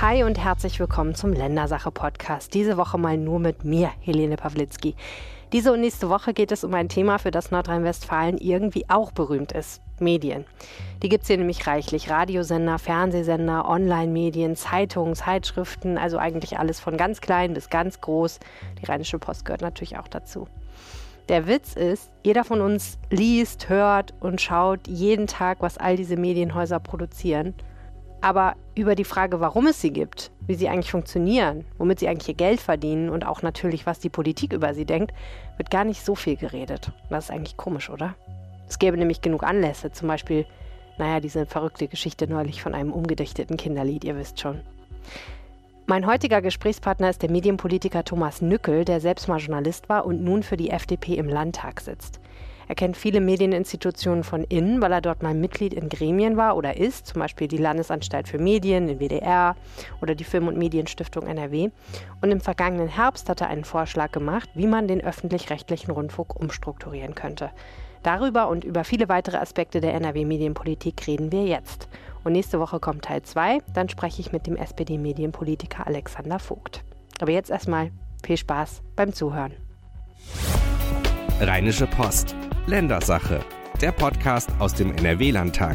Hi und herzlich willkommen zum Ländersache-Podcast. Diese Woche mal nur mit mir, Helene Pawlitzki. Diese und nächste Woche geht es um ein Thema, für das Nordrhein-Westfalen irgendwie auch berühmt ist. Medien. Die gibt es hier nämlich reichlich. Radiosender, Fernsehsender, Online-Medien, Zeitungen, Zeitschriften, also eigentlich alles von ganz klein bis ganz groß. Die Rheinische Post gehört natürlich auch dazu. Der Witz ist, jeder von uns liest, hört und schaut jeden Tag, was all diese Medienhäuser produzieren. Aber über die Frage, warum es sie gibt, wie sie eigentlich funktionieren, womit sie eigentlich ihr Geld verdienen und auch natürlich, was die Politik über sie denkt, wird gar nicht so viel geredet. Das ist eigentlich komisch, oder? Es gäbe nämlich genug Anlässe, zum Beispiel, naja, diese verrückte Geschichte neulich von einem umgedichteten Kinderlied, ihr wisst schon. Mein heutiger Gesprächspartner ist der Medienpolitiker Thomas Nückel, der selbst mal Journalist war und nun für die FDP im Landtag sitzt. Er kennt viele Medieninstitutionen von innen, weil er dort mal Mitglied in Gremien war oder ist, zum Beispiel die Landesanstalt für Medien, den WDR oder die Film- und Medienstiftung NRW. Und im vergangenen Herbst hat er einen Vorschlag gemacht, wie man den öffentlich-rechtlichen Rundfunk umstrukturieren könnte. Darüber und über viele weitere Aspekte der NRW-Medienpolitik reden wir jetzt. Und nächste Woche kommt Teil 2, dann spreche ich mit dem SPD-Medienpolitiker Alexander Vogt. Aber jetzt erstmal viel Spaß beim Zuhören. Rheinische Post. Ländersache, der Podcast aus dem NRW-Landtag.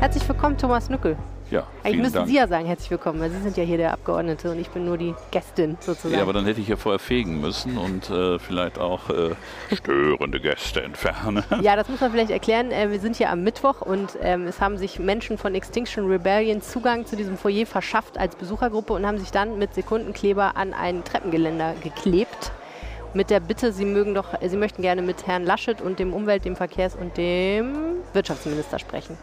Herzlich willkommen, Thomas Nückel. Ja, Eigentlich müssen Dank. Sie ja sagen, herzlich willkommen, weil Sie sind ja hier der Abgeordnete und ich bin nur die Gästin sozusagen. Ja, aber dann hätte ich ja vorher fegen müssen und äh, vielleicht auch äh, störende Gäste entfernen. Ja, das muss man vielleicht erklären. Äh, wir sind hier am Mittwoch und ähm, es haben sich Menschen von Extinction Rebellion Zugang zu diesem Foyer verschafft als Besuchergruppe und haben sich dann mit Sekundenkleber an ein Treppengeländer geklebt mit der Bitte, Sie mögen doch, Sie möchten gerne mit Herrn Laschet und dem Umwelt-, dem Verkehrs- und dem Wirtschaftsminister sprechen.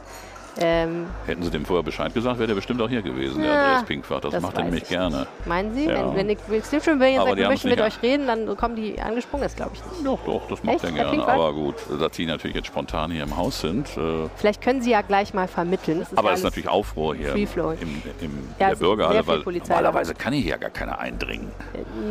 Ähm, Hätten Sie dem vorher Bescheid gesagt, wäre der bestimmt auch hier gewesen, der ja, Andreas Pinkwart. Das, das macht er nämlich gerne. Meinen Sie? Ja. Wenn, wenn ich Extinction Rebellion sagt, wir möchten mit euch reden, dann kommen die angesprungen, das glaube ich nicht. Doch, doch, das macht Echt? er gerne. Aber gut, da Sie natürlich jetzt spontan hier im Haus sind. Äh Vielleicht können Sie ja gleich mal vermitteln. Das aber es ist natürlich Aufruhr hier im, im, im ja, der Bürgerhalle, weil normalerweise kann hier ja gar keiner eindringen.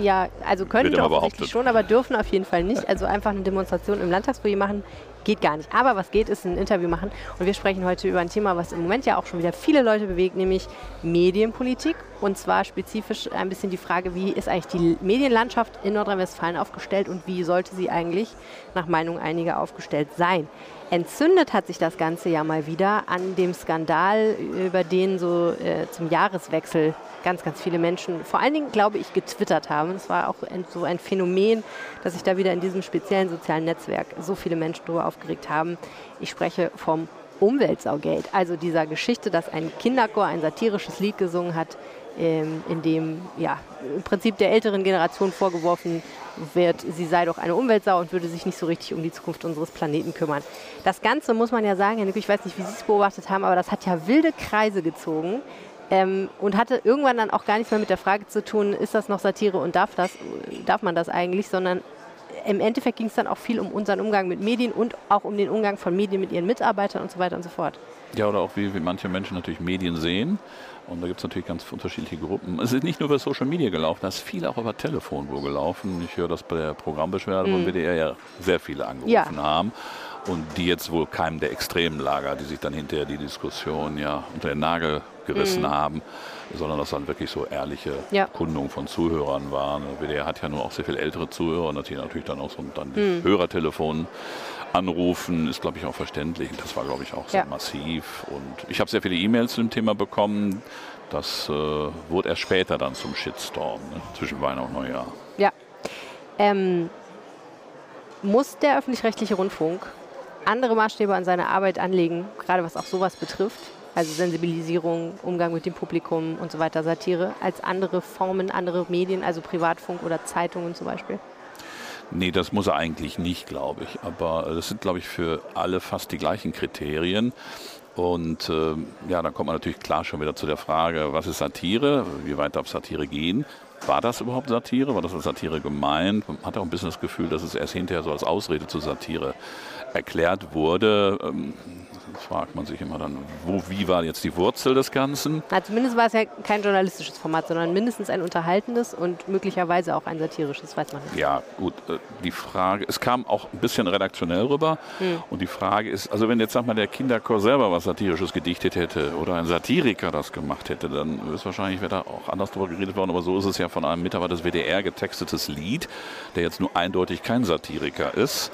Ja, also können doch schon, aber dürfen auf jeden Fall nicht. Also einfach eine Demonstration im Landtagsfoyer machen, geht gar nicht. Aber was geht, ist ein Interview machen. Und wir sprechen heute über ein Thema, was im Moment ja auch schon wieder viele Leute bewegt, nämlich Medienpolitik. Und zwar spezifisch ein bisschen die Frage, wie ist eigentlich die Medienlandschaft in Nordrhein-Westfalen aufgestellt und wie sollte sie eigentlich nach Meinung einiger aufgestellt sein. Entzündet hat sich das Ganze ja mal wieder an dem Skandal, über den so äh, zum Jahreswechsel ganz, ganz viele Menschen, vor allen Dingen, glaube ich, getwittert haben. Es war auch so ein Phänomen, dass sich da wieder in diesem speziellen sozialen Netzwerk so viele Menschen darüber aufgeregt haben. Ich spreche vom Umweltsaugeld, also dieser Geschichte, dass ein Kinderchor ein satirisches Lied gesungen hat, in dem ja, im Prinzip der älteren Generation vorgeworfen wird, sie sei doch eine Umweltsau und würde sich nicht so richtig um die Zukunft unseres Planeten kümmern. Das Ganze muss man ja sagen, Herr Nück, ich weiß nicht, wie Sie es beobachtet haben, aber das hat ja wilde Kreise gezogen. Ähm, und hatte irgendwann dann auch gar nichts mehr mit der Frage zu tun, ist das noch Satire und darf, das, darf man das eigentlich, sondern im Endeffekt ging es dann auch viel um unseren Umgang mit Medien und auch um den Umgang von Medien mit ihren Mitarbeitern und so weiter und so fort. Ja, oder auch wie, wie manche Menschen natürlich Medien sehen. Und da gibt es natürlich ganz unterschiedliche Gruppen. Es ist nicht nur über Social Media gelaufen, da ist viel auch über Telefon wohl gelaufen. Ich höre das bei der Programmbeschwerde mhm. von WDR ja sehr viele angerufen ja. haben. Und die jetzt wohl keinem der extremen Lager, die sich dann hinterher die Diskussion ja unter den Nagel gerissen mhm. haben, sondern dass dann wirklich so ehrliche ja. Kundungen von Zuhörern waren. Der WDR hat ja nur auch sehr viele ältere Zuhörer und die natürlich dann auch so dann die mhm. Hörertelefon anrufen, ist glaube ich auch verständlich. Das war glaube ich auch sehr ja. massiv. Und ich habe sehr viele E-Mails zu dem Thema bekommen. Das äh, wurde erst später dann zum Shitstorm ne, zwischen Weihnachten und Neujahr. Ja. Ähm, muss der öffentlich-rechtliche Rundfunk andere Maßstäbe an seine Arbeit anlegen, gerade was auch sowas betrifft? Also Sensibilisierung, Umgang mit dem Publikum und so weiter, Satire, als andere Formen, andere Medien, also Privatfunk oder Zeitungen zum Beispiel? Nee, das muss er eigentlich nicht, glaube ich. Aber das sind, glaube ich, für alle fast die gleichen Kriterien. Und äh, ja, dann kommt man natürlich klar schon wieder zu der Frage, was ist Satire? Wie weit darf Satire gehen? War das überhaupt Satire? War das als Satire gemeint? Man hat auch ein bisschen das Gefühl, dass es erst hinterher so als Ausrede zur Satire erklärt wurde. Ähm, fragt man sich immer dann, wo, wie war jetzt die Wurzel des Ganzen? Na, zumindest war es ja kein journalistisches Format, sondern mindestens ein unterhaltendes und möglicherweise auch ein satirisches, weiß man nicht. Ja, gut, äh, die Frage, es kam auch ein bisschen redaktionell rüber hm. und die Frage ist, also wenn jetzt sag mal der Kinderchor selber was Satirisches gedichtet hätte oder ein Satiriker das gemacht hätte, dann ist wahrscheinlich wäre da auch anders drüber geredet worden, aber so ist es ja von einem Mitarbeiter des WDR getextetes Lied, der jetzt nur eindeutig kein Satiriker ist.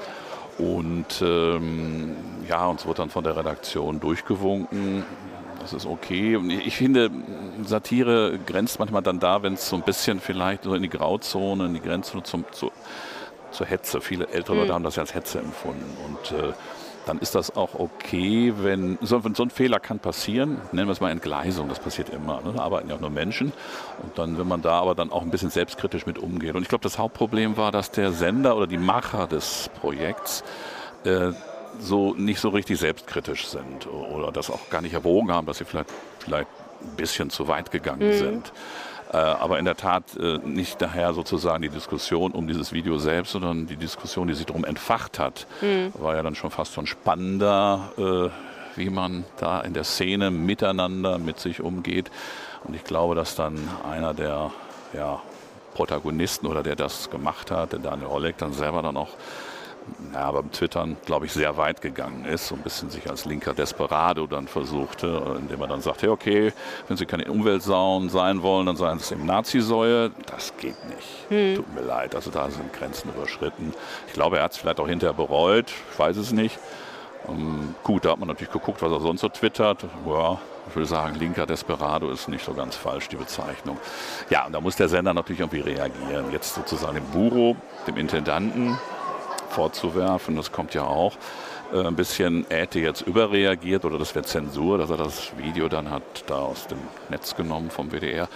Und ähm, ja, uns wird dann von der Redaktion durchgewunken. Das ist okay. Ich finde, Satire grenzt manchmal dann da, wenn es so ein bisschen vielleicht so in die Grauzone, in die Grenze zum, zu, zur Hetze. Viele ältere Leute mhm. haben das ja als Hetze empfunden. Und äh, dann ist das auch okay, wenn so, so, ein Fehler kann passieren, nennen wir es mal Entgleisung, das passiert immer, ne? da arbeiten ja auch nur Menschen und dann, wenn man da aber dann auch ein bisschen selbstkritisch mit umgeht. Und ich glaube, das Hauptproblem war, dass der Sender oder die Macher des Projekts äh, so nicht so richtig selbstkritisch sind oder das auch gar nicht erwogen haben, dass sie vielleicht, vielleicht ein bisschen zu weit gegangen mhm. sind. Äh, aber in der Tat äh, nicht daher sozusagen die Diskussion um dieses Video selbst, sondern die Diskussion, die sich darum entfacht hat, mhm. war ja dann schon fast schon spannender, äh, wie man da in der Szene miteinander mit sich umgeht. Und ich glaube, dass dann einer der ja, Protagonisten oder der das gemacht hat, der Daniel Holleck, dann selber dann auch ja, beim Twittern, glaube ich, sehr weit gegangen ist, so ein bisschen sich als linker Desperado dann versuchte, indem er dann sagte, hey, okay, wenn Sie keine Umweltsauen sein wollen, dann seien Sie im Nazi-Säue. Das geht nicht. Hm. Tut mir leid, also da sind Grenzen überschritten. Ich glaube, er hat es vielleicht auch hinterher bereut, ich weiß es nicht. Um, ähm, gut, da hat man natürlich geguckt, was er sonst so twittert. Ja, ich würde sagen, linker Desperado ist nicht so ganz falsch, die Bezeichnung. Ja, und da muss der Sender natürlich irgendwie reagieren. Jetzt sozusagen dem Buro, dem Intendanten, vorzuwerfen, das kommt ja auch, äh, ein bisschen hätte jetzt überreagiert oder das wäre Zensur, dass er das Video dann hat da aus dem Netz genommen vom WDR.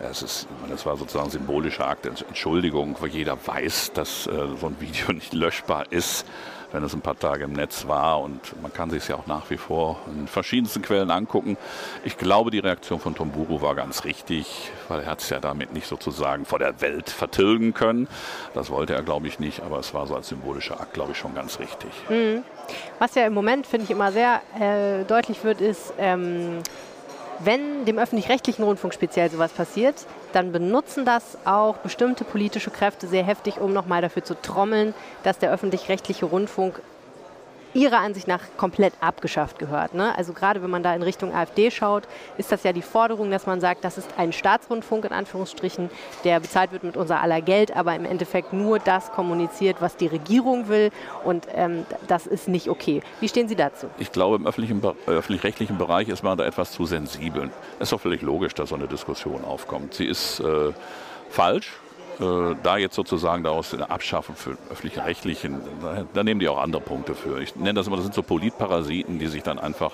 Es ist, das war sozusagen ein symbolischer Akt Entschuldigung, weil jeder weiß, dass äh, so ein Video nicht löschbar ist wenn es ein paar Tage im Netz war. Und man kann sich es ja auch nach wie vor in verschiedensten Quellen angucken. Ich glaube, die Reaktion von Tomburu war ganz richtig, weil er hat es ja damit nicht sozusagen vor der Welt vertilgen können. Das wollte er, glaube ich, nicht, aber es war so als symbolischer Akt, glaube ich, schon ganz richtig. Mhm. Was ja im Moment, finde ich, immer sehr äh, deutlich wird, ist, ähm, wenn dem öffentlich-rechtlichen Rundfunk speziell sowas passiert, dann benutzen das auch bestimmte politische Kräfte sehr heftig, um nochmal dafür zu trommeln, dass der öffentlich-rechtliche Rundfunk ihrer Ansicht nach komplett abgeschafft gehört. Ne? Also gerade wenn man da in Richtung AfD schaut, ist das ja die Forderung, dass man sagt, das ist ein Staatsrundfunk in Anführungsstrichen, der bezahlt wird mit unser aller Geld, aber im Endeffekt nur das kommuniziert, was die Regierung will und ähm, das ist nicht okay. Wie stehen Sie dazu? Ich glaube, im öffentlichen, öffentlich-rechtlichen Bereich ist man da etwas zu sensibel. Es ist doch völlig logisch, dass so eine Diskussion aufkommt. Sie ist äh, falsch, äh, da jetzt sozusagen daraus eine Abschaffung für öffentlich-rechtlichen, da nehmen die auch andere Punkte für. Ich nenne das immer, das sind so Politparasiten, die sich dann einfach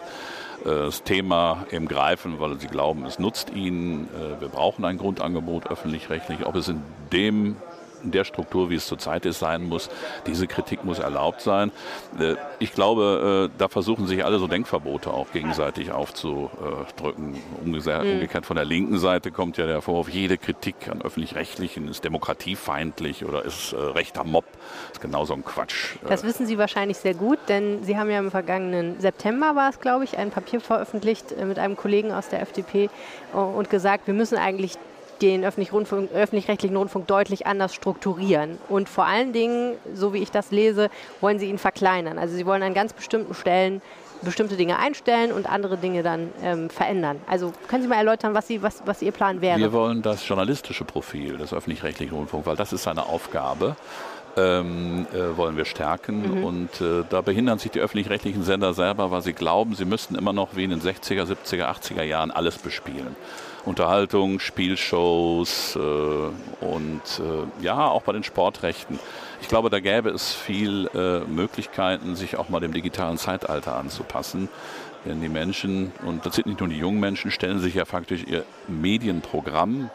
äh, das Thema eben greifen, weil sie glauben, es nutzt ihnen. Äh, wir brauchen ein Grundangebot öffentlich-rechtlich. Ob es in dem in der Struktur, wie es zurzeit ist, sein muss. Diese Kritik muss erlaubt sein. Äh, ich glaube, äh, da versuchen sich alle so Denkverbote auch gegenseitig aufzudrücken. Mhm. Umgekehrt von der linken Seite kommt ja der Vorwurf, jede Kritik an öffentlich-rechtlichen ist demokratiefeindlich oder ist äh, rechter Mob. Das ist genau so ein Quatsch. Das wissen Sie wahrscheinlich sehr gut, denn Sie haben ja im vergangenen September war es, glaube ich, ein Papier veröffentlicht mit einem Kollegen aus der FDP und gesagt, wir müssen eigentlich den öffentlich-rechtlichen öffentlich Rundfunk deutlich anders strukturieren. Und vor allen Dingen, so wie ich das lese, wollen sie ihn verkleinern. Also sie wollen an ganz bestimmten Stellen bestimmte Dinge einstellen und andere Dinge dann ähm, verändern. Also können Sie mal erläutern, was, Sie, was, was Ihr Plan wäre? Wir wollen das journalistische Profil des öffentlich-rechtlichen Rundfunks, weil das ist seine Aufgabe. Ähm, äh, wollen wir stärken. Mhm. Und äh, da behindern sich die öffentlich-rechtlichen Sender selber, weil sie glauben, sie müssten immer noch wie in den 60er, 70er, 80er Jahren alles bespielen. Unterhaltung, Spielshows äh, und äh, ja, auch bei den Sportrechten. Ich glaube, da gäbe es viel äh, Möglichkeiten, sich auch mal dem digitalen Zeitalter anzupassen. Denn die Menschen, und das sind nicht nur die jungen Menschen, stellen sich ja faktisch ihr Medienprogramm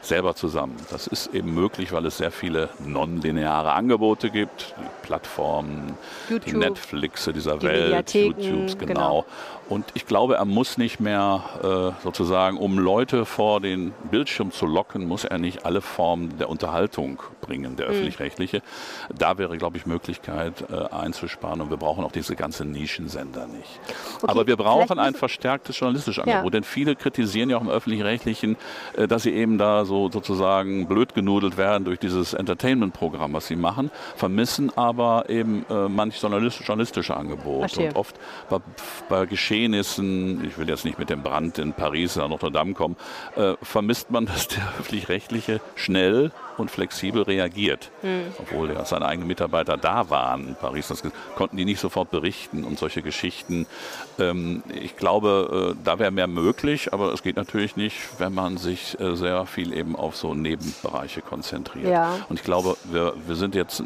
selber zusammen. Das ist eben möglich, weil es sehr viele nonlineare Angebote gibt, die Plattformen, YouTube, die Netflixe dieser die Welt, YouTubes, genau. genau. Und ich glaube, er muss nicht mehr äh, sozusagen, um Leute vor den Bildschirm zu locken, muss er nicht alle Formen der Unterhaltung bringen, der mhm. öffentlich-rechtliche. Da wäre, glaube ich, Möglichkeit äh, einzusparen und wir brauchen auch diese ganzen Nischensender nicht. Okay, Aber wir brauchen ein verstärktes journalistisches Angebot, ja. denn viele kritisieren ja auch im öffentlich-rechtlichen, äh, dass sie eben da so sozusagen blöd genudelt werden durch dieses Entertainment-Programm, was sie machen, vermissen aber eben äh, manch journalistische Angebot. Verstehe. Und oft bei, bei Geschehnissen, ich will jetzt nicht mit dem Brand in Paris oder Notre Dame kommen, äh, vermisst man, dass der öffentlich-rechtliche schnell und flexibel reagiert. Mhm. Obwohl ja seine eigenen Mitarbeiter da waren in Paris, das konnten die nicht sofort berichten und solche Geschichten. Ähm, ich glaube, äh, da wäre mehr möglich, aber es geht natürlich nicht, wenn man sich äh, sehr viel eben auf so Nebenbereiche konzentriert. Ja. Und ich glaube, wir, wir sind jetzt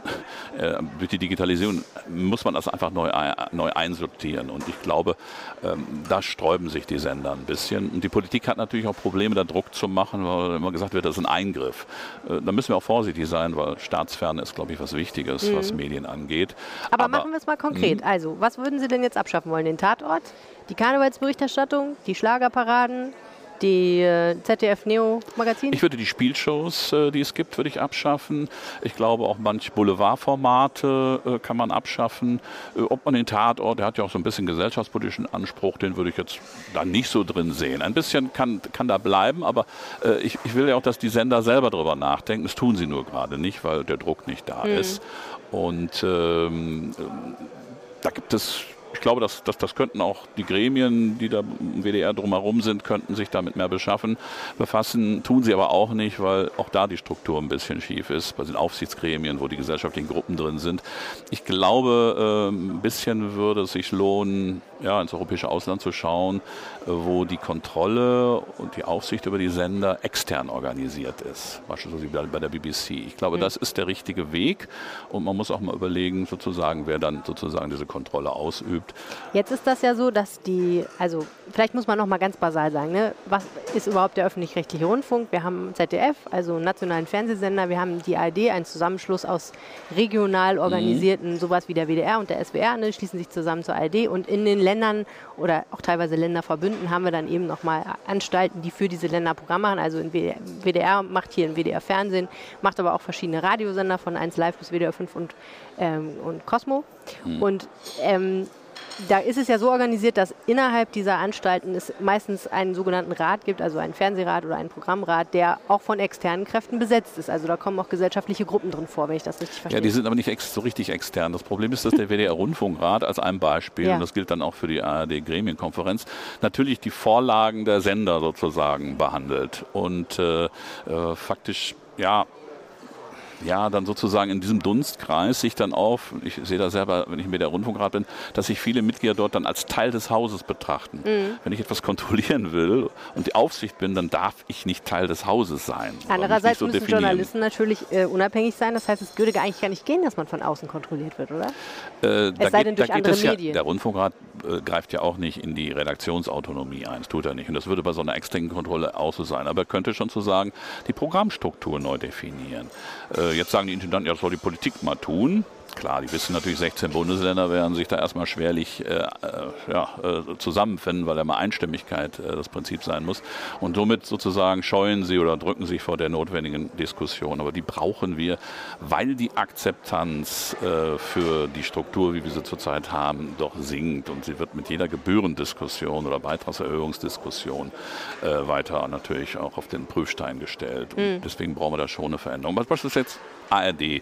äh, durch die Digitalisierung muss man das einfach neu, neu einsortieren. Und ich glaube, ähm, da sträuben sich die Sender ein bisschen. Und die Politik hat natürlich auch Probleme, da Druck zu machen, weil immer gesagt wird, das ist ein Eingriff. Äh, da müssen wir auch vorsichtig sein, weil Staatsferne ist, glaube ich, was Wichtiges, mhm. was Medien angeht. Aber, Aber machen wir es mal konkret. Mh. Also, was würden Sie denn jetzt abschaffen wollen? Den Tatort, die Karnevalsberichterstattung, die Schlagerparaden, die äh, ZDF-Neo-Magazin? Ich würde die Spielshows, äh, die es gibt, würde ich abschaffen. Ich glaube auch manche Boulevardformate äh, kann man abschaffen. Ob man den Tatort, der hat ja auch so ein bisschen gesellschaftspolitischen Anspruch, den würde ich jetzt da nicht so drin sehen. Ein bisschen kann, kann da bleiben, aber ich, ich will ja auch, dass die Sender selber darüber nachdenken. Das tun sie nur gerade nicht, weil der Druck nicht da mhm. ist. Und ähm, da gibt es glaube, dass, dass, das könnten auch die Gremien, die da im WDR drumherum sind, könnten sich damit mehr beschaffen, befassen. Tun sie aber auch nicht, weil auch da die Struktur ein bisschen schief ist, bei den Aufsichtsgremien, wo die gesellschaftlichen Gruppen drin sind. Ich glaube, äh, ein bisschen würde es sich lohnen, ja, ins europäische Ausland zu schauen, äh, wo die Kontrolle und die Aufsicht über die Sender extern organisiert ist, beispielsweise bei der BBC. Ich glaube, mhm. das ist der richtige Weg und man muss auch mal überlegen, sozusagen, wer dann sozusagen diese Kontrolle ausübt. Jetzt ist das ja so, dass die, also vielleicht muss man noch mal ganz basal sagen, ne? was ist überhaupt der öffentlich-rechtliche Rundfunk? Wir haben ZDF, also nationalen Fernsehsender, wir haben die ARD, einen Zusammenschluss aus regional organisierten, mhm. sowas wie der WDR und der SWR, ne? schließen sich zusammen zur ARD und in den Ländern oder auch teilweise Länderverbünden haben wir dann eben nochmal Anstalten, die für diese Länder Programm machen. Also in WDR macht hier ein WDR Fernsehen, macht aber auch verschiedene Radiosender von 1 Live bis WDR 5 und, ähm, und Cosmo. Mhm. Und ähm, da ist es ja so organisiert, dass innerhalb dieser Anstalten es meistens einen sogenannten Rat gibt, also einen Fernsehrat oder einen Programmrat, der auch von externen Kräften besetzt ist. Also da kommen auch gesellschaftliche Gruppen drin vor, wenn ich das richtig verstehe. Ja, die sind aber nicht so richtig extern. Das Problem ist, dass der WDR-Rundfunkrat als ein Beispiel, ja. und das gilt dann auch für die ARD-Gremienkonferenz, natürlich die Vorlagen der Sender sozusagen behandelt und äh, äh, faktisch ja, ja, dann sozusagen in diesem Dunstkreis sich dann auf, ich sehe da selber, wenn ich mir der Rundfunkrat bin, dass sich viele Mitglieder dort dann als Teil des Hauses betrachten. Mhm. Wenn ich etwas kontrollieren will und die Aufsicht bin, dann darf ich nicht Teil des Hauses sein. Andererseits so müssen definieren. Journalisten natürlich äh, unabhängig sein. Das heißt, es würde eigentlich gar nicht gehen, dass man von außen kontrolliert wird, oder? Äh, es sei geht, denn durch andere Medien. Ja, der Rundfunkrat äh, greift ja auch nicht in die Redaktionsautonomie ein. Das tut er nicht. Und das würde bei so einer externen Kontrolle auch so sein. Aber er könnte schon so sagen, die Programmstruktur neu definieren. Äh, jetzt sagen die Intendanten, ja, das soll die Politik mal tun. Klar, die wissen natürlich, 16 Bundesländer werden sich da erstmal schwerlich äh, äh, ja, äh, zusammenfinden, weil ja mal Einstimmigkeit äh, das Prinzip sein muss. Und somit sozusagen scheuen sie oder drücken sich vor der notwendigen Diskussion. Aber die brauchen wir, weil die Akzeptanz äh, für die Struktur, wie wir sie zurzeit haben, doch sinkt. Und sie wird mit jeder Gebührendiskussion oder Beitragserhöhungsdiskussion äh, weiter natürlich auch auf den Prüfstein gestellt. Und mhm. deswegen brauchen wir da schon eine Veränderung. Was ist jetzt ARD? Äh,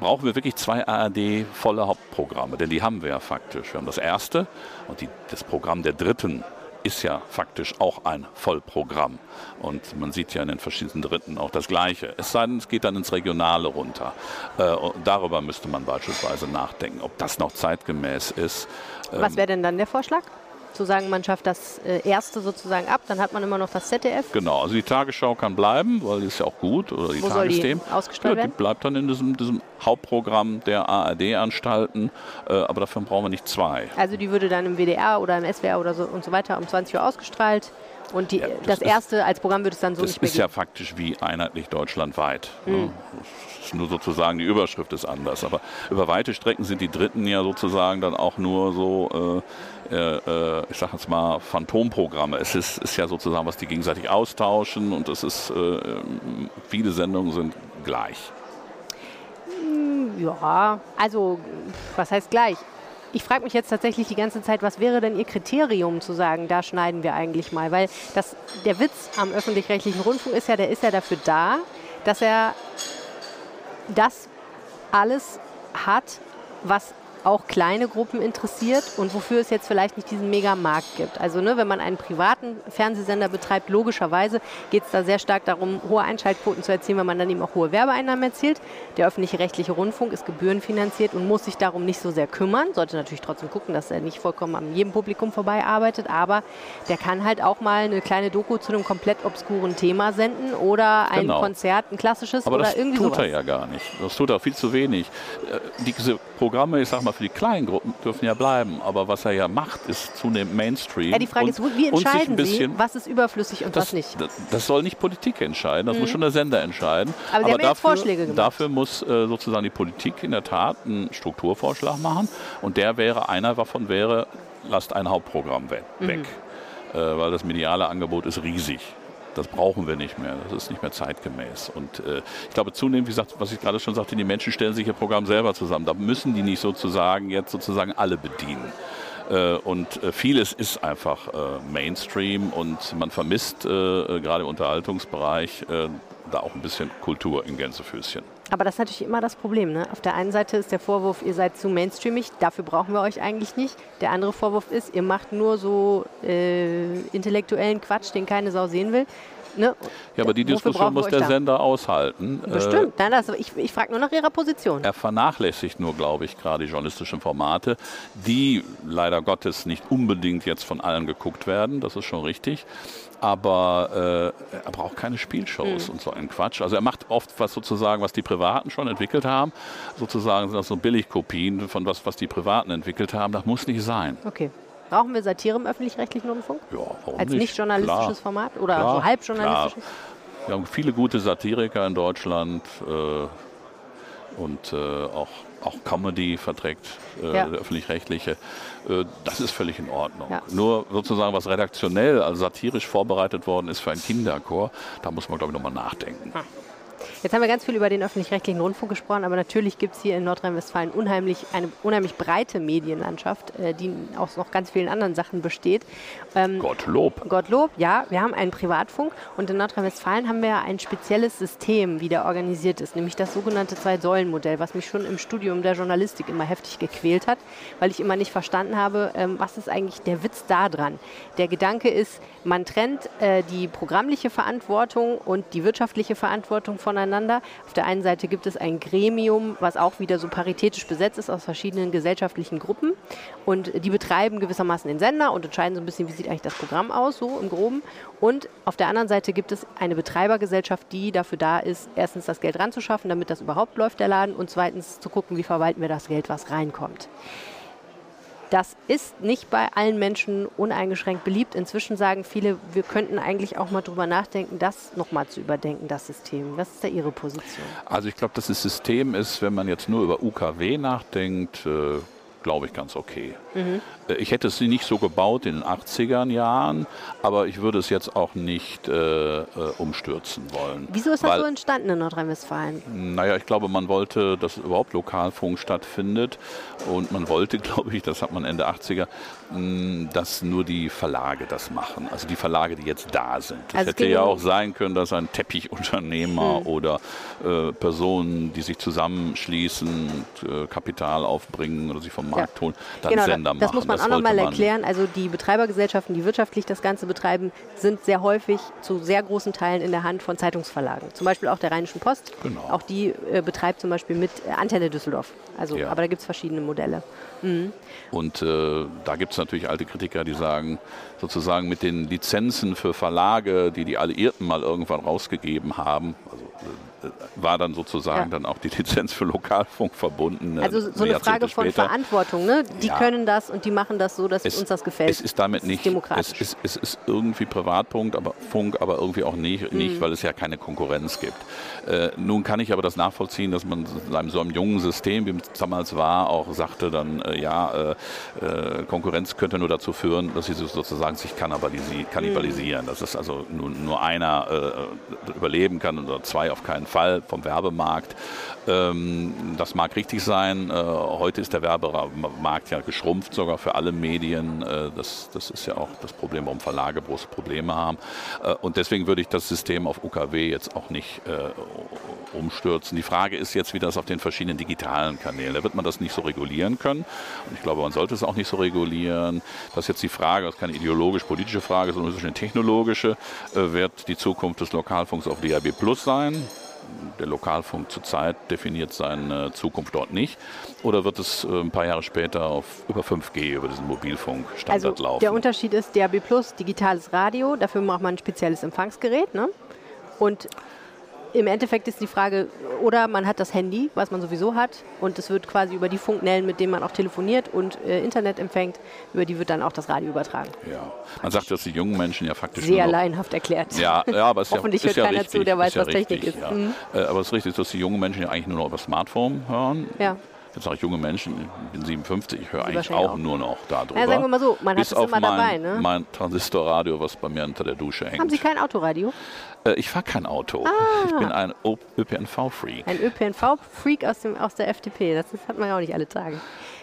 brauchen wir wirklich zwei ARD volle Hauptprogramme, denn die haben wir ja faktisch. Wir haben das erste und die, das Programm der dritten ist ja faktisch auch ein Vollprogramm. Und man sieht ja in den verschiedenen Dritten auch das Gleiche. Es sei denn, es geht dann ins Regionale runter. Äh, darüber müsste man beispielsweise nachdenken, ob das noch zeitgemäß ist. Was wäre denn dann der Vorschlag? Zu sagen, man schafft das äh, erste sozusagen ab, dann hat man immer noch das ZDF. Genau, also die Tagesschau kann bleiben, weil die ist ja auch gut, oder die Wo Tagesthemen. Soll die ausgestrahlt ja, die bleibt dann in diesem, diesem Hauptprogramm der ARD-Anstalten, äh, aber dafür brauchen wir nicht zwei. Also die würde dann im WDR oder im SWR oder so und so weiter um 20 Uhr ausgestrahlt Und die, Ja, das, das erste als Programm wird es dann so Das nicht mehr ist ja faktisch wie einheitlich deutschlandweit. Ne? Das ist nur sozusagen, die Überschrift ist anders. Aber über weite Strecken sind die Dritten ja sozusagen dann auch nur so, äh, äh, ich sag jetzt mal, Phantomprogramme. Es ist, ist ja sozusagen, was die gegenseitig austauschen und es ist, äh, viele Sendungen sind gleich. Ja, also was heißt gleich? Ich frage mich jetzt tatsächlich die ganze Zeit, was wäre denn Ihr Kriterium zu sagen, da schneiden wir eigentlich mal? Weil das, der Witz am öffentlich-rechtlichen Rundfunk ist ja, der ist ja dafür da, dass er das alles hat, was auch kleine Gruppen interessiert und wofür es jetzt vielleicht nicht diesen Mega-Markt gibt. Also ne, wenn man einen privaten Fernsehsender betreibt, logischerweise geht es da sehr stark darum, hohe Einschaltquoten zu erzielen, weil man dann eben auch hohe Werbeeinnahmen erzielt. Der öffentlich-rechtliche Rundfunk ist gebührenfinanziert und muss sich darum nicht so sehr kümmern. Sollte natürlich trotzdem gucken, dass er nicht vollkommen an jedem Publikum vorbei arbeitet, aber der kann halt auch mal eine kleine Doku zu einem komplett obskuren Thema senden oder ein Genau. Konzert, ein klassisches Aber oder das irgendwie tut sowas. er ja gar nicht. Das tut er viel zu wenig. Äh, Diese Programme, ich sag mal, für die kleinen Gruppen dürfen ja bleiben. Aber was er ja macht, ist zunehmend Mainstream. Ja, die Frage und, ist, wie entscheiden bisschen, Sie, was ist überflüssig und das, was nicht? Mhm. Das, das soll nicht Politik entscheiden, das muss schon der Sender entscheiden. Aber Sie jetzt dafür, Vorschläge gemacht. dafür muss äh, sozusagen die Politik in der Tat einen Strukturvorschlag machen. Und der wäre, einer davon wäre, lasst ein Hauptprogramm Mhm. weg. Äh, weil das mediale Angebot ist riesig. Das brauchen wir nicht mehr. Das ist nicht mehr zeitgemäß. Und äh, ich glaube zunehmend, wie gesagt, was ich gerade schon sagte, die Menschen stellen sich ihr Programm selber zusammen. Da müssen die nicht sozusagen jetzt sozusagen alle bedienen. Äh, und äh, vieles ist einfach äh, Mainstream und man vermisst gerade im Unterhaltungsbereich da auch ein bisschen Kultur in Gänsefüßchen. Aber das ist natürlich immer das Problem. Ne? Auf der einen Seite ist der Vorwurf, ihr seid zu mainstreamig, dafür brauchen wir euch eigentlich nicht. Der andere Vorwurf ist, ihr macht nur so äh, intellektuellen Quatsch, den keine Sau sehen will. Ne? Ja, aber die Wofür Diskussion muss der? Sender aushalten. Bestimmt. Nein, das, ich ich frage nur nach Ihrer Position. Er vernachlässigt nur, glaube ich, gerade die journalistischen Formate, die leider Gottes nicht unbedingt jetzt von allen geguckt werden, das ist schon richtig. Aber äh, er braucht keine Spielshows und so einen Quatsch. Also er macht oft was sozusagen, was die Privaten schon entwickelt haben. Sozusagen sind das so Billigkopien von was, was die Privaten entwickelt haben. Das muss nicht sein. Okay. Brauchen wir Satire im öffentlich-rechtlichen Rundfunk? Ja, warum Als nicht? nicht journalistisches Klar. Format oder Klar, so halb journalistisches? klar. Wir haben viele gute Satiriker in Deutschland äh, und äh, auch, auch Comedy verträgt äh, Ja. der öffentlich-rechtliche. Äh, das ist völlig in Ordnung. Ja. Nur sozusagen, was redaktionell, also satirisch vorbereitet worden ist für einen Kinderchor, da muss man, glaube ich, nochmal nachdenken. Jetzt haben wir ganz viel über den öffentlich-rechtlichen Rundfunk gesprochen, aber natürlich gibt es hier in Nordrhein-Westfalen unheimlich, eine unheimlich breite Medienlandschaft, äh, die aus noch ganz vielen anderen Sachen besteht. Ähm, Gottlob. Gottlob, ja, wir haben einen Privatfunk und in Nordrhein-Westfalen haben wir ein spezielles System, wie der organisiert ist, nämlich das sogenannte Zwei-Säulen-Modell, was mich schon im Studium der Journalistik immer heftig gequält hat, weil ich immer nicht verstanden habe, ähm, was ist eigentlich der Witz da dran. Der Gedanke ist, man trennt äh, die programmliche Verantwortung und die wirtschaftliche Verantwortung voneinander. Auf der einen Seite gibt es ein Gremium, was auch wieder so paritätisch besetzt ist aus verschiedenen gesellschaftlichen Gruppen und die betreiben gewissermaßen den Sender und entscheiden so ein bisschen, wie sieht eigentlich das Programm aus, so im Groben. Und auf der anderen Seite gibt es eine Betreibergesellschaft, die dafür da ist, erstens das Geld ranzuschaffen, damit das überhaupt läuft, der Laden, und zweitens zu gucken, wie verwalten wir das Geld, was reinkommt. Das ist nicht bei allen Menschen uneingeschränkt beliebt. Inzwischen sagen viele, wir könnten eigentlich auch mal drüber nachdenken, das nochmal zu überdenken, das System. Was ist da Ihre Position? Also ich glaube, dass das System ist, wenn man jetzt nur über UKW nachdenkt, äh, glaube ich, ganz okay. Mhm. Ich hätte es nicht so gebaut in den 80er Jahren, aber ich würde es jetzt auch nicht äh, äh, umstürzen wollen. Wieso ist das Weil- so entstanden in Nordrhein-Westfalen? Naja, ich glaube, man wollte, dass überhaupt Lokalfunk stattfindet. Und man wollte, glaube ich, das hat man Ende 80er, mh, dass nur die Verlage das machen. Also die Verlage, die jetzt da sind. Es Also hätte ja auch sein können, dass ein Teppichunternehmer oder äh, Personen, die sich zusammenschließen, und, äh, Kapital aufbringen oder sich vom Markt holen, dann genau, Sender das machen. muss man auch wollte nochmal erklären. Also die Betreibergesellschaften, die wirtschaftlich das Ganze betreiben, sind sehr häufig zu sehr großen Teilen in der Hand von Zeitungsverlagen. Zum Beispiel auch der Rheinischen Post. Genau. Auch die äh, betreibt zum Beispiel mit äh, Antenne Düsseldorf. Also, Ja. aber da gibt es verschiedene Modelle. Und äh, da gibt es natürlich alte Kritiker, die sagen, sozusagen mit den Lizenzen für Verlage, die die Alliierten mal irgendwann rausgegeben haben, also äh, war dann sozusagen ja. dann auch die Lizenz für Lokalfunk verbunden. Also so eine Frage von später. Verantwortung. Ne? Die ja. können das und die machen das so, dass es, uns das gefällt. Es ist damit nicht demokratisch. Es ist, es ist irgendwie Privatpunkt, aber Funk, aber irgendwie auch nicht, mhm. nicht weil es ja keine Konkurrenz gibt. Äh, nun kann ich aber das nachvollziehen, dass man in so einem jungen System, wie es damals war, auch sagte dann, äh, ja, äh, äh Konkurrenz könnte nur dazu führen, dass sie sozusagen sich kannibalisieren. Mhm. Das ist also nur, nur einer äh, überleben kann oder zwei auf keinen Fall vom Werbemarkt. Ähm, das mag richtig sein. Heute ist der Werbemarkt ja geschrumpft, sogar für alle Medien. Das, das ist ja auch das Problem, warum Verlage große Probleme haben. Und deswegen würde ich das System auf UKW jetzt auch nicht umstürzen. Die Frage ist jetzt, wie das auf den verschiedenen digitalen Kanälen, da wird man das nicht so regulieren können. Und ich glaube, man sollte es auch nicht so regulieren. Das ist jetzt die Frage, das ist keine ideologisch-politische Frage, sondern eine technologische, wird die Zukunft des Lokalfunks auf DAB Plus sein? der Lokalfunk zurzeit definiert seine Zukunft dort nicht? Oder wird es äh, ein paar Jahre später auf über 5G, über diesen Mobilfunkstandard also laufen? Der Unterschied ist DAB Plus, digitales Radio, dafür braucht man ein spezielles Empfangsgerät. Ne? Und im Endeffekt ist die Frage, oder man hat das Handy, was man sowieso hat, und es wird quasi über die Funknellen, mit denen man auch telefoniert und äh, Internet empfängt, über die wird dann auch das Radio übertragen. Ja, man sagt, dass die jungen Menschen ja faktisch. Sehr laienhaft erklärt. Ja, ja aber es Hoffentlich ja, hört keiner richtig, zu, der weiß, ja was Technik richtig, ist. Ja. Mhm. Äh, aber es ist richtig, dass die jungen Menschen ja eigentlich nur noch über Smartphone hören. Ja jetzt sage ich junge Menschen, ich bin 57, ich höre eigentlich auch, auch, nur noch darüber. Ja, sagen wir mal so, man Bis hat es immer mein, dabei. Ne? mein Transistorradio, was bei mir unter der Dusche hängt. Haben Sie kein Autoradio? Äh, ich fahre kein Auto. Ah. Ich bin ein ÖPNV-Freak. Ein ÖPNV-Freak aus, aus der FDP, das, das hat man ja auch nicht alle Tage.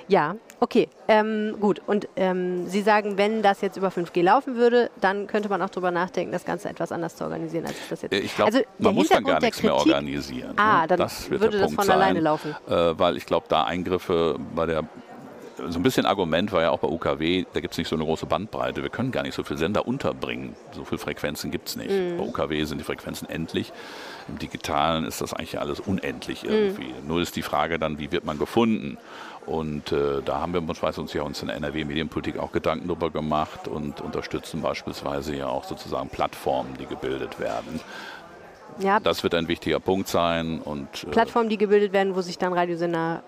Ja, okay, ähm, gut. Und ähm, Sie sagen, wenn das jetzt über 5G laufen würde, dann könnte man auch darüber nachdenken, das Ganze etwas anders zu organisieren, als das jetzt. Äh, ich glaube, also, man muss dann gar nichts Kritik, mehr organisieren. Ah, ne? dann das würde das von sein, alleine laufen. Äh, weil ich glaube, da Eingriffe bei der so ein bisschen Argument war ja auch bei UKW, da gibt es nicht so eine große Bandbreite. Wir können gar nicht so viele Sender unterbringen. So viele Frequenzen gibt es nicht. Mhm. Bei UKW sind die Frequenzen endlich. Im Digitalen ist das eigentlich alles unendlich irgendwie. Mhm. Nur ist die Frage dann, wie wird man gefunden? Und äh, da haben wir uns, weiß uns ja uns in der NRW-Medienpolitik auch Gedanken darüber gemacht und unterstützen beispielsweise ja auch sozusagen Plattformen, die gebildet werden. Ja. Das wird ein wichtiger Punkt sein. Und, äh, Plattformen, die gebildet werden, wo sich dann Radiosender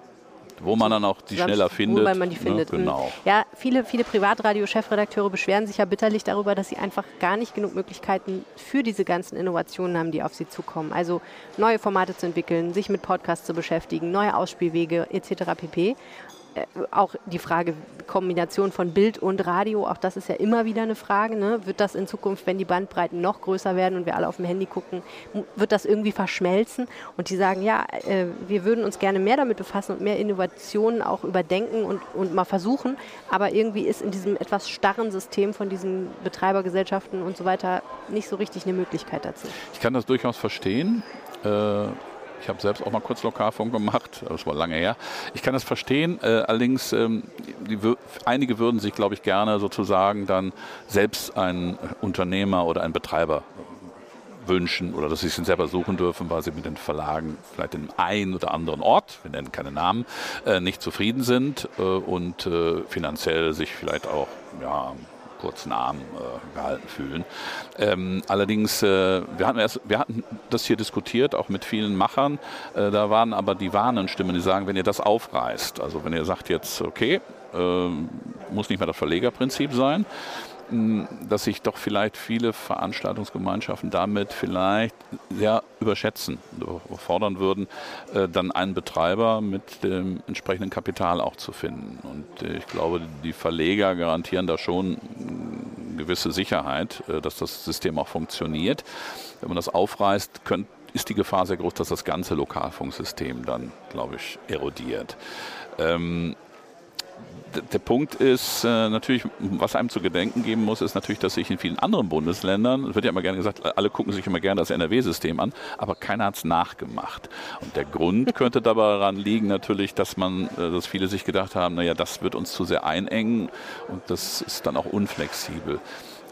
wo man dann auch die schneller findet. Wo man die ne? findet. Ne? Genau. Ja, viele, viele Privatradio-Chefredakteure beschweren sich ja bitterlich darüber, dass sie einfach gar nicht genug Möglichkeiten für diese ganzen Innovationen haben, die auf sie zukommen. Also neue Formate zu entwickeln, sich mit Podcasts zu beschäftigen, neue Ausspielwege etc. pp. Äh, auch die Frage Kombination von Bild und Radio, auch das ist ja immer wieder eine Frage. Ne? Wird das in Zukunft, wenn die Bandbreiten noch größer werden und wir alle auf dem Handy gucken, wird das irgendwie verschmelzen? Und die sagen, ja, äh, wir würden uns gerne mehr damit befassen und mehr Innovationen auch überdenken und, und mal versuchen. Aber irgendwie ist in diesem etwas starren System von diesen Betreibergesellschaften und so weiter nicht so richtig eine Möglichkeit dazu. Ich kann das durchaus verstehen. Äh ich habe selbst auch mal kurz Lokalfunk gemacht, das war lange her. Ich kann das verstehen, äh, allerdings ähm, die, einige würden sich, glaube ich, gerne sozusagen dann selbst einen Unternehmer oder einen Betreiber wünschen oder dass sie sich selber suchen dürfen, weil sie mit den Verlagen vielleicht in einem oder anderen Ort, wir nennen keine Namen, äh, nicht zufrieden sind äh, und äh, finanziell sich vielleicht auch ja, kurzen Arm äh, gehalten fühlen. Ähm, allerdings, äh, wir, hatten erst, wir hatten das hier diskutiert, auch mit vielen Machern. Äh, da waren aber die warnenden Stimmen, die sagen, wenn ihr das aufreißt, also wenn ihr sagt jetzt, okay, ähm, muss nicht mehr das Verlegerprinzip sein, dass sich doch vielleicht viele Veranstaltungsgemeinschaften damit vielleicht sehr überschätzen, fordern würden, äh, dann einen Betreiber mit dem entsprechenden Kapital auch zu finden. Und äh, ich glaube, die Verleger garantieren da schon eine gewisse Sicherheit, äh, dass das System auch funktioniert. Wenn man das aufreißt, könnt, ist die Gefahr sehr groß, dass das ganze Lokalfunksystem dann, glaube ich, erodiert. Ähm, der Punkt ist äh, natürlich, was einem zu gedenken geben muss, ist natürlich, dass sich in vielen anderen Bundesländern, es wird ja immer gerne gesagt, alle gucken sich immer gerne das NRW-System an, aber keiner hat es nachgemacht. Und der Grund könnte daran liegen natürlich, dass man, äh, dass viele sich gedacht haben, naja, das wird uns zu sehr einengen und das ist dann auch unflexibel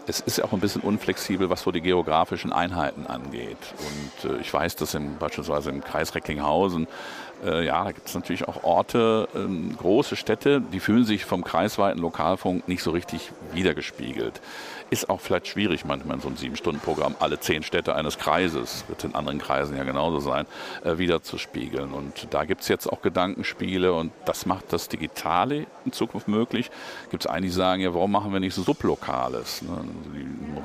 es ist auch ein bisschen unflexibel, was so die geografischen Einheiten angeht. Und äh, ich weiß, dass im, beispielsweise im Kreis Recklinghausen äh, ja, da gibt es natürlich auch Orte, ähm, große Städte, die fühlen sich vom kreisweiten Lokalfunk nicht so richtig wiedergespiegelt. Ist auch vielleicht schwierig manchmal in so einem Sieben-Stunden-Programm, alle zehn Städte eines Kreises, wird in anderen Kreisen ja genauso sein, äh, wiederzuspiegeln. Und da gibt es jetzt auch Gedankenspiele und das macht das Digitale in Zukunft möglich. Gibt es einige, die sagen, ja, warum machen wir nicht so Sublokales? Ne?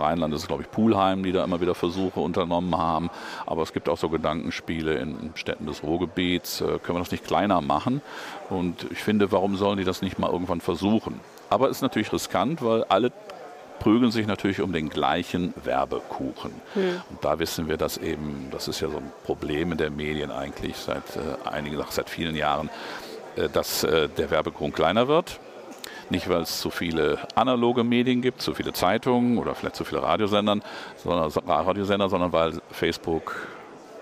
Rheinland ist es, glaube ich, Pulheim, die da immer wieder Versuche unternommen haben. Aber es gibt auch so Gedankenspiele in Städten des Ruhrgebiets. Äh, können wir das nicht kleiner machen? Und ich finde, warum sollen die das nicht mal irgendwann versuchen? Aber es ist natürlich riskant, weil alle prügeln sich natürlich um den gleichen Werbekuchen. Hm. Und da wissen wir, dass eben, das ist ja so ein Problem in der Medien eigentlich seit äh, einigen, seit vielen Jahren, äh, dass äh, der Werbekuchen kleiner wird. Nicht, weil es zu viele analoge Medien gibt, zu viele Zeitungen oder vielleicht zu viele Radiosender, sondern, Radiosender, sondern weil Facebook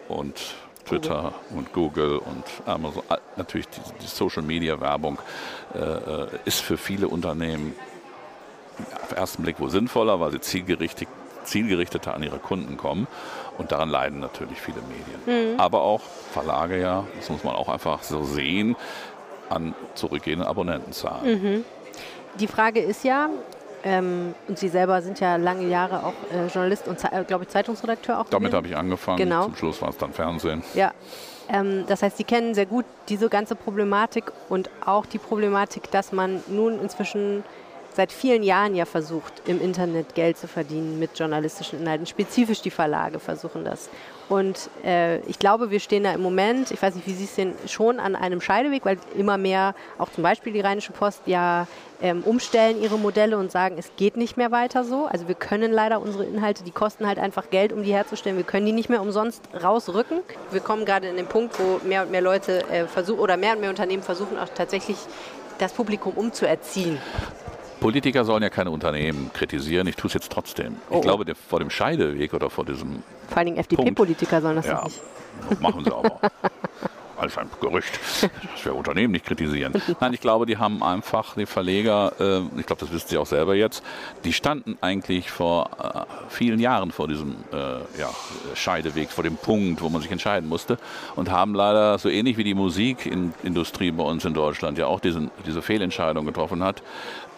und Twitter Google. und Google und Amazon, natürlich die, die Social Media Werbung äh, äh ist für viele Unternehmen auf den ersten Blick wohl sinnvoller, weil sie zielgerichtet, zielgerichteter an ihre Kunden kommen. Und daran leiden natürlich viele Medien. Mhm. Aber auch Verlage ja, das muss man auch einfach so sehen, an zurückgehenden Abonnentenzahlen. Mhm. Die Frage ist ja, ähm, und Sie selber sind ja lange Jahre auch äh, Journalist und, äh, glaube ich, Zeitungsredakteur auch. Damit habe ich angefangen. Genau. Zum Schluss war es dann Fernsehen. Ja. Ähm, das heißt, Sie kennen sehr gut diese ganze Problematik und auch die Problematik, dass man nun inzwischen seit vielen Jahren ja versucht, im Internet Geld zu verdienen mit journalistischen Inhalten. Spezifisch die Verlage versuchen das. Und äh, ich glaube, wir stehen da im Moment, ich weiß nicht, wie Sie es sehen, schon an einem Scheideweg, weil immer mehr, auch zum Beispiel die Rheinische Post, ja ähm, umstellen ihre Modelle und sagen, es geht nicht mehr weiter so. Also wir können leider unsere Inhalte, die kosten halt einfach Geld, um die herzustellen. Wir können die nicht mehr umsonst rausrücken. Wir kommen gerade in den Punkt, wo mehr und mehr Leute äh, versuchen oder mehr und mehr Unternehmen versuchen auch tatsächlich das Publikum umzuerziehen. Politiker sollen ja keine Unternehmen kritisieren. Ich tue es jetzt trotzdem. Oh. Ich glaube, der, vor dem Scheideweg oder vor diesem. Vor allen Dingen FDP-Politiker sollen das ja, nicht. Machen sie aber. Alles ein Gerücht, dass wir Unternehmen nicht kritisieren. Nein, ich glaube, die haben einfach, die Verleger, äh, ich glaube, das wissen sie auch selber jetzt, die standen eigentlich vor äh, vielen Jahren vor diesem äh, ja, Scheideweg, vor dem Punkt, wo man sich entscheiden musste und haben leider, so ähnlich wie die Musikindustrie bei uns in Deutschland ja auch diesen, diese Fehlentscheidung getroffen hat,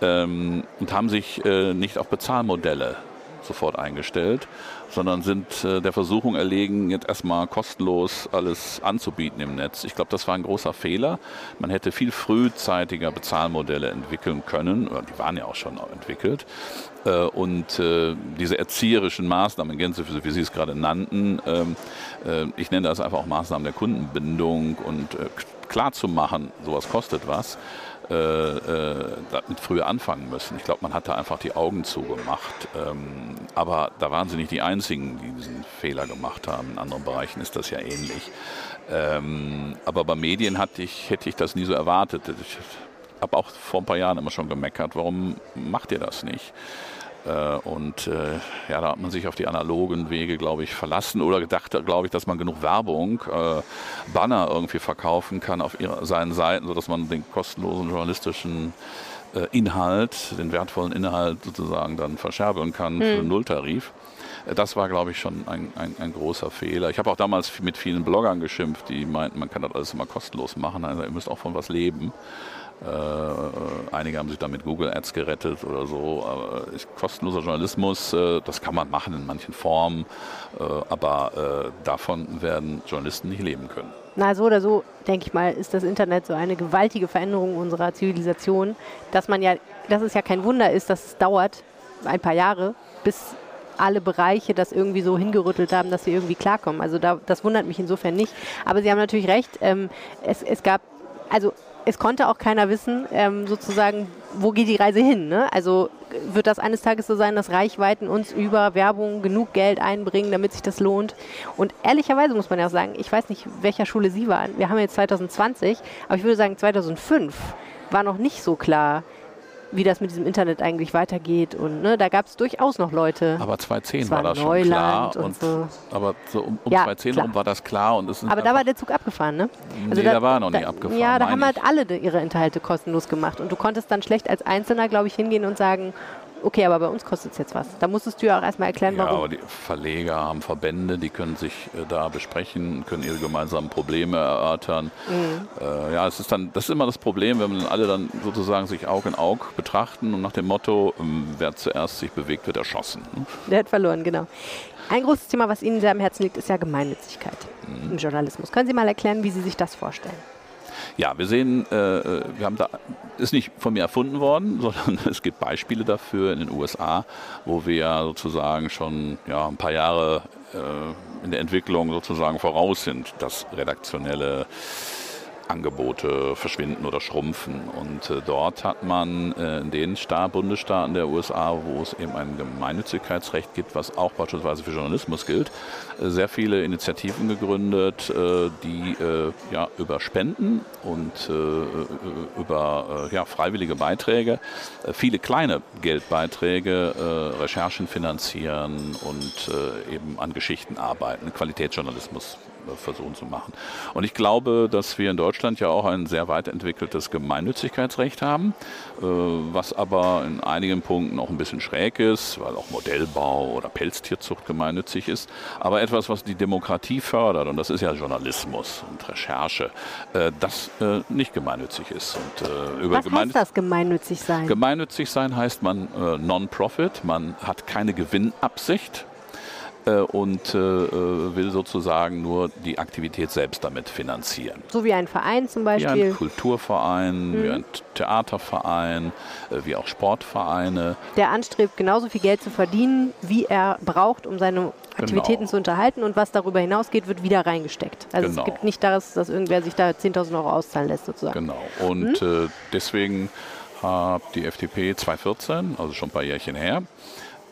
ähm, und haben sich äh, nicht auf Bezahlmodelle sofort eingestellt, sondern sind äh, der Versuchung erlegen, jetzt erstmal kostenlos alles anzubieten im Netz. Ich glaube, das war ein großer Fehler. Man hätte viel frühzeitiger Bezahlmodelle entwickeln können, oder die waren ja auch schon entwickelt. Äh, und äh, diese erzieherischen Maßnahmen, Gänze, wie Sie es gerade nannten, ähm, äh, ich nenne das einfach auch Maßnahmen der Kundenbindung und äh, klar zu sowas kostet was äh, äh, damit früher anfangen müssen. Ich glaube, man hat da einfach die Augen zugemacht. Ähm, aber da waren sie nicht die Einzigen, die diesen Fehler gemacht haben. In anderen Bereichen ist das ja ähnlich. Ähm, aber bei Medien hatte ich, hätte ich das nie so erwartet. Ich habe auch vor ein paar Jahren immer schon gemeckert, warum macht ihr das nicht? Äh, und äh, ja, da hat man sich auf die analogen Wege, glaube ich, verlassen oder gedacht, glaube ich, dass man genug Werbung, äh, Banner irgendwie verkaufen kann auf seinen Seiten, sodass man den kostenlosen journalistischen äh, Inhalt, den wertvollen Inhalt sozusagen dann verscherbeln kann hm. für einen Nulltarif. Äh, das war, glaube ich, schon ein, ein, ein großer Fehler. Ich habe auch damals mit vielen Bloggern geschimpft, die meinten, man kann das alles immer kostenlos machen. Also ihr müsst auch von was leben. Äh, einige haben sich damit Google Ads gerettet oder so. Aber kostenloser Journalismus, äh, das kann man machen in manchen Formen, äh, aber äh, davon werden Journalisten nicht leben können. Na, so oder so, denke ich mal, ist das Internet so eine gewaltige Veränderung unserer Zivilisation, dass man ja, dass es ja kein Wunder ist, dass es dauert ein paar Jahre, bis alle Bereiche das irgendwie so hingerüttelt haben, dass sie irgendwie klarkommen. Also da, das wundert mich insofern nicht. Aber Sie haben natürlich recht, ähm, es, es gab, also es konnte auch keiner wissen, ähm, sozusagen, wo geht die Reise hin. Ne? Also wird das eines Tages so sein, dass Reichweiten uns über Werbung genug Geld einbringen, damit sich das lohnt. Und ehrlicherweise muss man ja auch sagen, ich weiß nicht, welcher Schule Sie waren. Wir haben jetzt 2020, aber ich würde sagen, 2005 war noch nicht so klar, wie das mit diesem Internet eigentlich weitergeht. Und ne, da gab es durchaus noch Leute. Aber 2010 war, war das schon klar. Und, und so. Aber so um, um ja, 2010 herum war das klar. Und es aber da war der Zug abgefahren, ne? Also nee, da, da war noch da, nie abgefahren. Ja, da haben halt alle ihre Inhalte kostenlos gemacht. Und du konntest dann schlecht als Einzelner, glaube ich, hingehen und sagen, Okay, aber bei uns kostet es jetzt was. Da musstest du ja auch erstmal erklären, Ja, warum. aber die Verleger haben Verbände, die können sich äh, da besprechen, können ihre gemeinsamen Probleme erörtern. Mhm. Äh, ja, es ist dann, das ist immer das Problem, wenn man alle dann sozusagen sich Aug in Aug betrachten und nach dem Motto, ähm, wer zuerst sich bewegt, wird erschossen. ne? Der hat verloren, genau. Ein großes Thema, was Ihnen sehr am Herzen liegt, ist ja Gemeinnützigkeit Mhm. im Journalismus. Können Sie mal erklären, wie Sie sich das vorstellen? Ja, wir sehen, äh, äh, wir haben da, ist nicht von mir erfunden worden, sondern es gibt Beispiele dafür in den USA, wo wir sozusagen schon ja, ein paar Jahre äh, in der Entwicklung sozusagen voraus sind, dass redaktionelle Angebote verschwinden oder schrumpfen. Und äh, dort hat man äh, in den Sta Bundesstaaten der USA, wo es eben ein Gemeinnützigkeitsrecht gibt, was auch beispielsweise für Journalismus gilt, äh, sehr viele Initiativen gegründet, äh, die äh, ja, über Spenden und äh, über ja, freiwillige Beiträge, viele kleine Geldbeiträge, Recherchen finanzieren und eben an Geschichten arbeiten, Qualitätsjournalismus versuchen zu machen. Und ich glaube, dass wir in Deutschland ja auch ein sehr weit entwickeltes Gemeinnützigkeitsrecht haben, äh, was aber in einigen Punkten auch ein bisschen schräg ist, weil auch Modellbau oder Pelztierzucht gemeinnützig ist. Aber etwas, was die Demokratie fördert, und das ist ja Journalismus und Recherche, äh, das äh, nicht gemeinnützig ist. Und, äh, über Was heißt das, gemeinnützig sein? Gemeinnützig sein heißt man äh, Non-Profit, man hat keine Gewinnabsicht äh, und äh, äh, will sozusagen nur die Aktivität selbst damit finanzieren. so wie ein Verein zum Wie Beispiel. ein Kulturverein, wie ein Theaterverein, äh, wie auch Sportvereine. der anstrebt, genauso viel Geld zu verdienen, wie er braucht, um seine Aktivitäten zu unterhalten. Und was darüber hinausgeht, wird wieder reingesteckt. Also Genau. es gibt nicht das, dass irgendwer sich da 10.000 Euro auszahlen lässt, sozusagen. Genau. Und äh, deswegen hat die FDP 2014, also schon ein paar Jährchen her,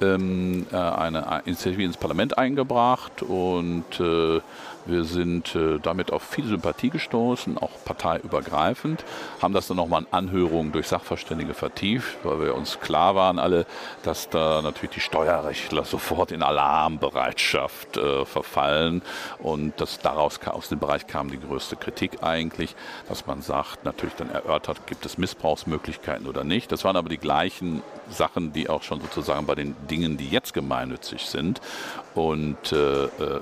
ähm, äh, eine Initiative ins Parlament eingebracht und äh, wir sind äh, damit auf viel Sympathie gestoßen, auch parteiübergreifend, haben das dann nochmal in Anhörungen durch Sachverständige vertieft, weil wir uns klar waren alle, dass da natürlich die Steuerrechtler sofort in Alarmbereitschaft äh, verfallen und dass daraus aus dem Bereich kam die größte Kritik eigentlich, dass man sagt, natürlich dann erörtert, gibt es Missbrauchsmöglichkeiten oder nicht. Das waren aber die gleichen Sachen, die auch schon sozusagen bei den Dingen, die jetzt gemeinnützig sind und äh, äh,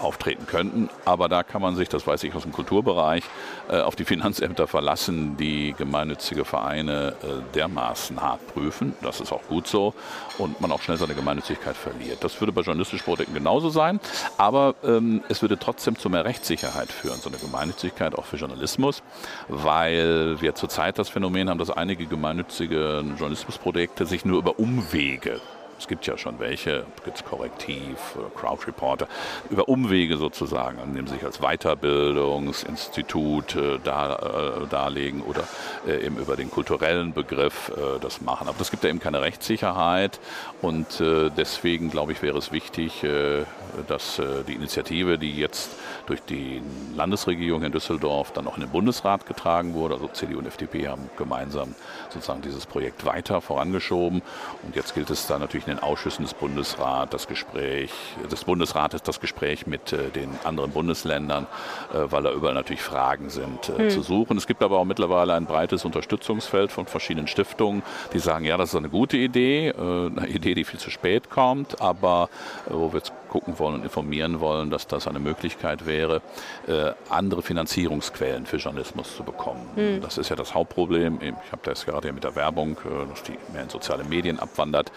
auftreten könnten. Aber da kann man sich, das weiß ich aus dem Kulturbereich, äh, auf die Finanzämter verlassen, die gemeinnützige Vereine äh, dermaßen hart prüfen. Das ist auch gut so. Und man auch schnell seine Gemeinnützigkeit verliert. Das würde bei journalistischen Projekten genauso sein. Aber ähm, es würde trotzdem zu mehr Rechtssicherheit führen, so eine Gemeinnützigkeit auch für Journalismus, weil wir zurzeit das Phänomen haben, dass einige gemeinnützige Journalismusprojekte sich nur über Umwege es gibt ja schon welche, gibt es Korrektiv, oder Crowd Reporter, über Umwege sozusagen, indem sie sich als Weiterbildungsinstitut äh, da, äh, darlegen oder äh, eben über den kulturellen Begriff äh, das machen. Aber das gibt ja eben keine Rechtssicherheit und äh, deswegen glaube ich, wäre es wichtig, äh, dass äh, die Initiative, die jetzt durch die Landesregierung in Düsseldorf dann auch in den Bundesrat getragen wurde, also CDU und FDP haben gemeinsam sozusagen dieses Projekt weiter vorangeschoben und jetzt gilt es da natürlich in den Ausschüssen des Bundesrats das Gespräch, des Bundesrates das Gespräch mit äh, den anderen Bundesländern, äh, weil da überall natürlich Fragen sind äh, zu suchen. Es gibt aber auch mittlerweile ein breites Unterstützungsfeld von verschiedenen Stiftungen, die sagen, ja, das ist eine gute Idee, äh, eine Idee, die viel zu spät kommt, aber äh, wo wir jetzt gucken wollen und informieren wollen, dass das eine Möglichkeit wäre, äh, andere Finanzierungsquellen für Journalismus zu bekommen. Das ist ja das Hauptproblem. Ich habe das gerade ja mit der Werbung, äh, dass die mehr in soziale Medien abwandert,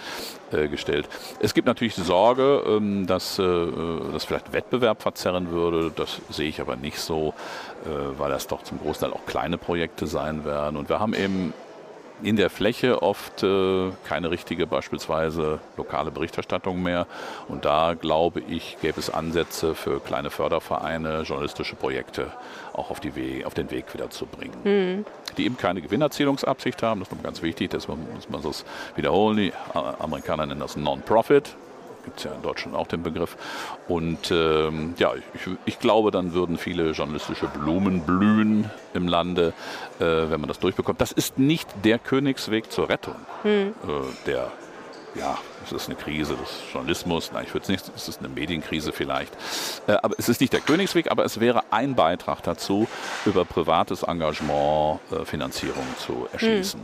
äh, gestellt. Es gibt natürlich Sorge, ähm, dass äh, das vielleicht Wettbewerb verzerren würde. Das sehe ich aber nicht so, äh, weil das doch zum Großteil auch kleine Projekte sein werden. Und wir haben eben in der Fläche oft äh, keine richtige beispielsweise lokale Berichterstattung mehr. Und da glaube ich, gäbe es Ansätze für kleine Fördervereine, journalistische Projekte auch auf, die We auf den Weg wieder zu bringen. Die eben keine Gewinnerzielungsabsicht haben, das ist noch ganz wichtig, das muss man das wiederholen. Die Amerikaner nennen das Non-Profit. Gibt es ja in Deutschland auch den Begriff. Und ähm, ja, ich, ich glaube, dann würden viele journalistische Blumen blühen im Lande, äh, wenn man das durchbekommt. Das ist nicht der Königsweg zur Rettung äh, der ja, es ist eine Krise des Journalismus. Nein, ich würde es nicht, es ist eine Medienkrise vielleicht. Äh, aber es ist nicht der Königsweg, aber es wäre ein Beitrag dazu, über privates Engagement äh, Finanzierung zu erschließen.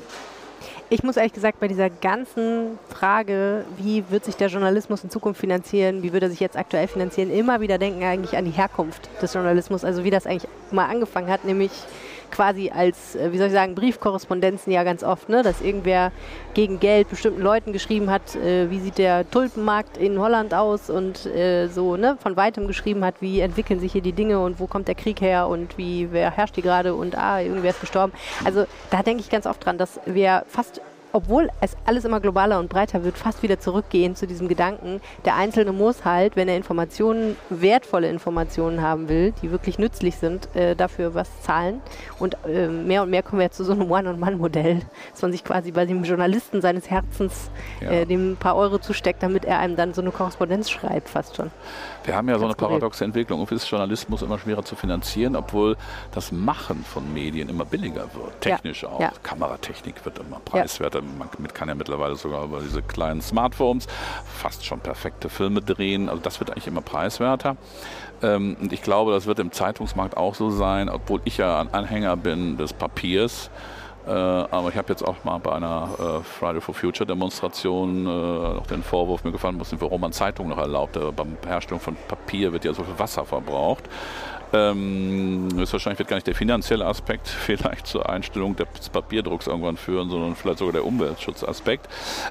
Ich muss ehrlich gesagt bei dieser ganzen Frage, wie wird sich der Journalismus in Zukunft finanzieren, wie wird er sich jetzt aktuell finanzieren, immer wieder denken eigentlich an die Herkunft des Journalismus, also wie das eigentlich mal angefangen hat, nämlich quasi als, äh, wie soll ich sagen, Briefkorrespondenzen ja ganz oft, ne? dass irgendwer gegen Geld bestimmten Leuten geschrieben hat, äh, wie sieht der Tulpenmarkt in Holland aus und äh, so ne? von weitem geschrieben hat, wie entwickeln sich hier die Dinge und wo kommt der Krieg her und wie, wer herrscht hier gerade und ah, irgendwer ist gestorben. Also da denke ich ganz oft dran, dass wir fast obwohl es alles immer globaler und breiter wird, fast wieder zurückgehen zu diesem Gedanken, der Einzelne muss halt, wenn er Informationen, wertvolle Informationen haben will, die wirklich nützlich sind, äh, dafür was zahlen. Und äh, mehr und mehr kommen wir zu so einem One-on-One-Modell, dass man sich quasi bei dem Journalisten seines Herzens ja. äh, dem ein paar Euro zusteckt, damit er einem dann so eine Korrespondenz schreibt, fast schon. Wir haben ja so eine paradoxe Entwicklung. Irgendwie ist Journalismus immer schwerer zu finanzieren, obwohl das Machen von Medien immer billiger wird. Technisch ja. auch. Ja. Kameratechnik wird immer preiswerter. Man kann ja mittlerweile sogar über diese kleinen Smartphones fast schon perfekte Filme drehen. Also das wird eigentlich immer preiswerter. Ähm, und ich glaube, das wird im Zeitungsmarkt auch so sein, obwohl ich ja ein Anhänger bin des Papiers. Äh, aber ich habe jetzt auch mal bei einer äh, Friday for Future Demonstration äh, auch den Vorwurf mir gefallen, warum man Zeitungen noch erlaubt. beim Herstellung von Papier wird ja so viel Wasser verbraucht. Ähm, wahrscheinlich wird gar nicht der finanzielle Aspekt vielleicht zur Einstellung des Papierdrucks irgendwann führen, sondern vielleicht sogar der Umweltschutzaspekt.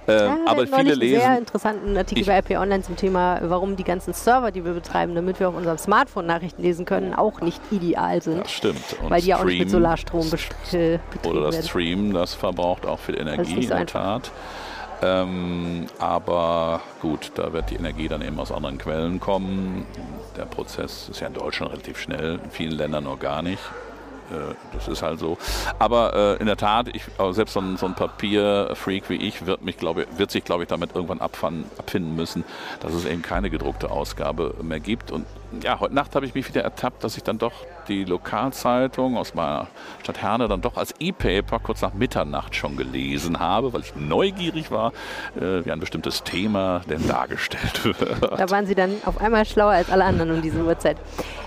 Ähm, ja, aber viele lesen. einen sehr interessanten Artikel bei RP Online zum Thema, warum die ganzen Server, die wir betreiben, damit wir auf unserem Smartphone Nachrichten lesen können, auch nicht ideal sind. Das stimmt. Und weil die Stream, auch nicht mit Solarstrom betrieben Oder das werden. Stream, das verbraucht auch viel Energie, in der Tat. Ähm, aber gut, da wird die Energie dann eben aus anderen Quellen kommen. Der Prozess ist ja in Deutschland relativ schnell, in vielen Ländern noch gar nicht. Äh, das ist halt so. Aber äh, in der Tat, ich, selbst so ein, so ein Papierfreak wie ich wird, mich, glaube, wird sich, glaube ich, damit irgendwann abfinden müssen, dass es eben keine gedruckte Ausgabe mehr gibt. Und ja, heute Nacht habe ich mich wieder ertappt, dass ich dann doch die Lokalzeitung aus meiner Stadt Herne dann doch als E-Paper kurz nach Mitternacht schon gelesen habe, weil ich neugierig war, äh, wie ein bestimmtes Thema denn dargestellt wird. Da waren Sie dann auf einmal schlauer als alle anderen um diese Uhrzeit.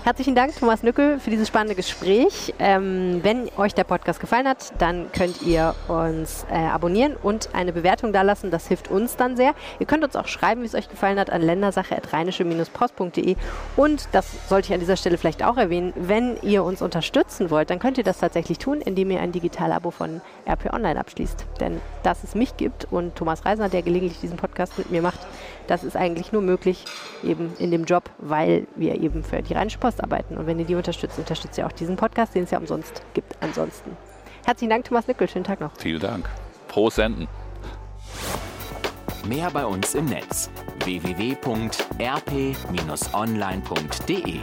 Herzlichen Dank, Thomas Nückel, für dieses spannende Gespräch. Ähm, wenn euch der Podcast gefallen hat, dann könnt ihr uns äh, abonnieren und eine Bewertung dalassen. Das hilft uns dann sehr. Ihr könnt uns auch schreiben, wie es euch gefallen hat, an ländersache.rheinische-post.de und und das sollte ich an dieser Stelle vielleicht auch erwähnen, wenn ihr uns unterstützen wollt, dann könnt ihr das tatsächlich tun, indem ihr ein Digital-Abo von RP Online abschließt. Denn dass es mich gibt und Thomas Reisner, der gelegentlich diesen Podcast mit mir macht, das ist eigentlich nur möglich eben in dem Job, weil wir eben für die Rheinische Post arbeiten. Und wenn ihr die unterstützt, unterstützt ihr auch diesen Podcast, den es ja umsonst gibt ansonsten. Herzlichen Dank, Thomas Nickel. Schönen Tag noch. Vielen Dank. Pro Senden. Mehr bei uns im Netz www.rp-online.de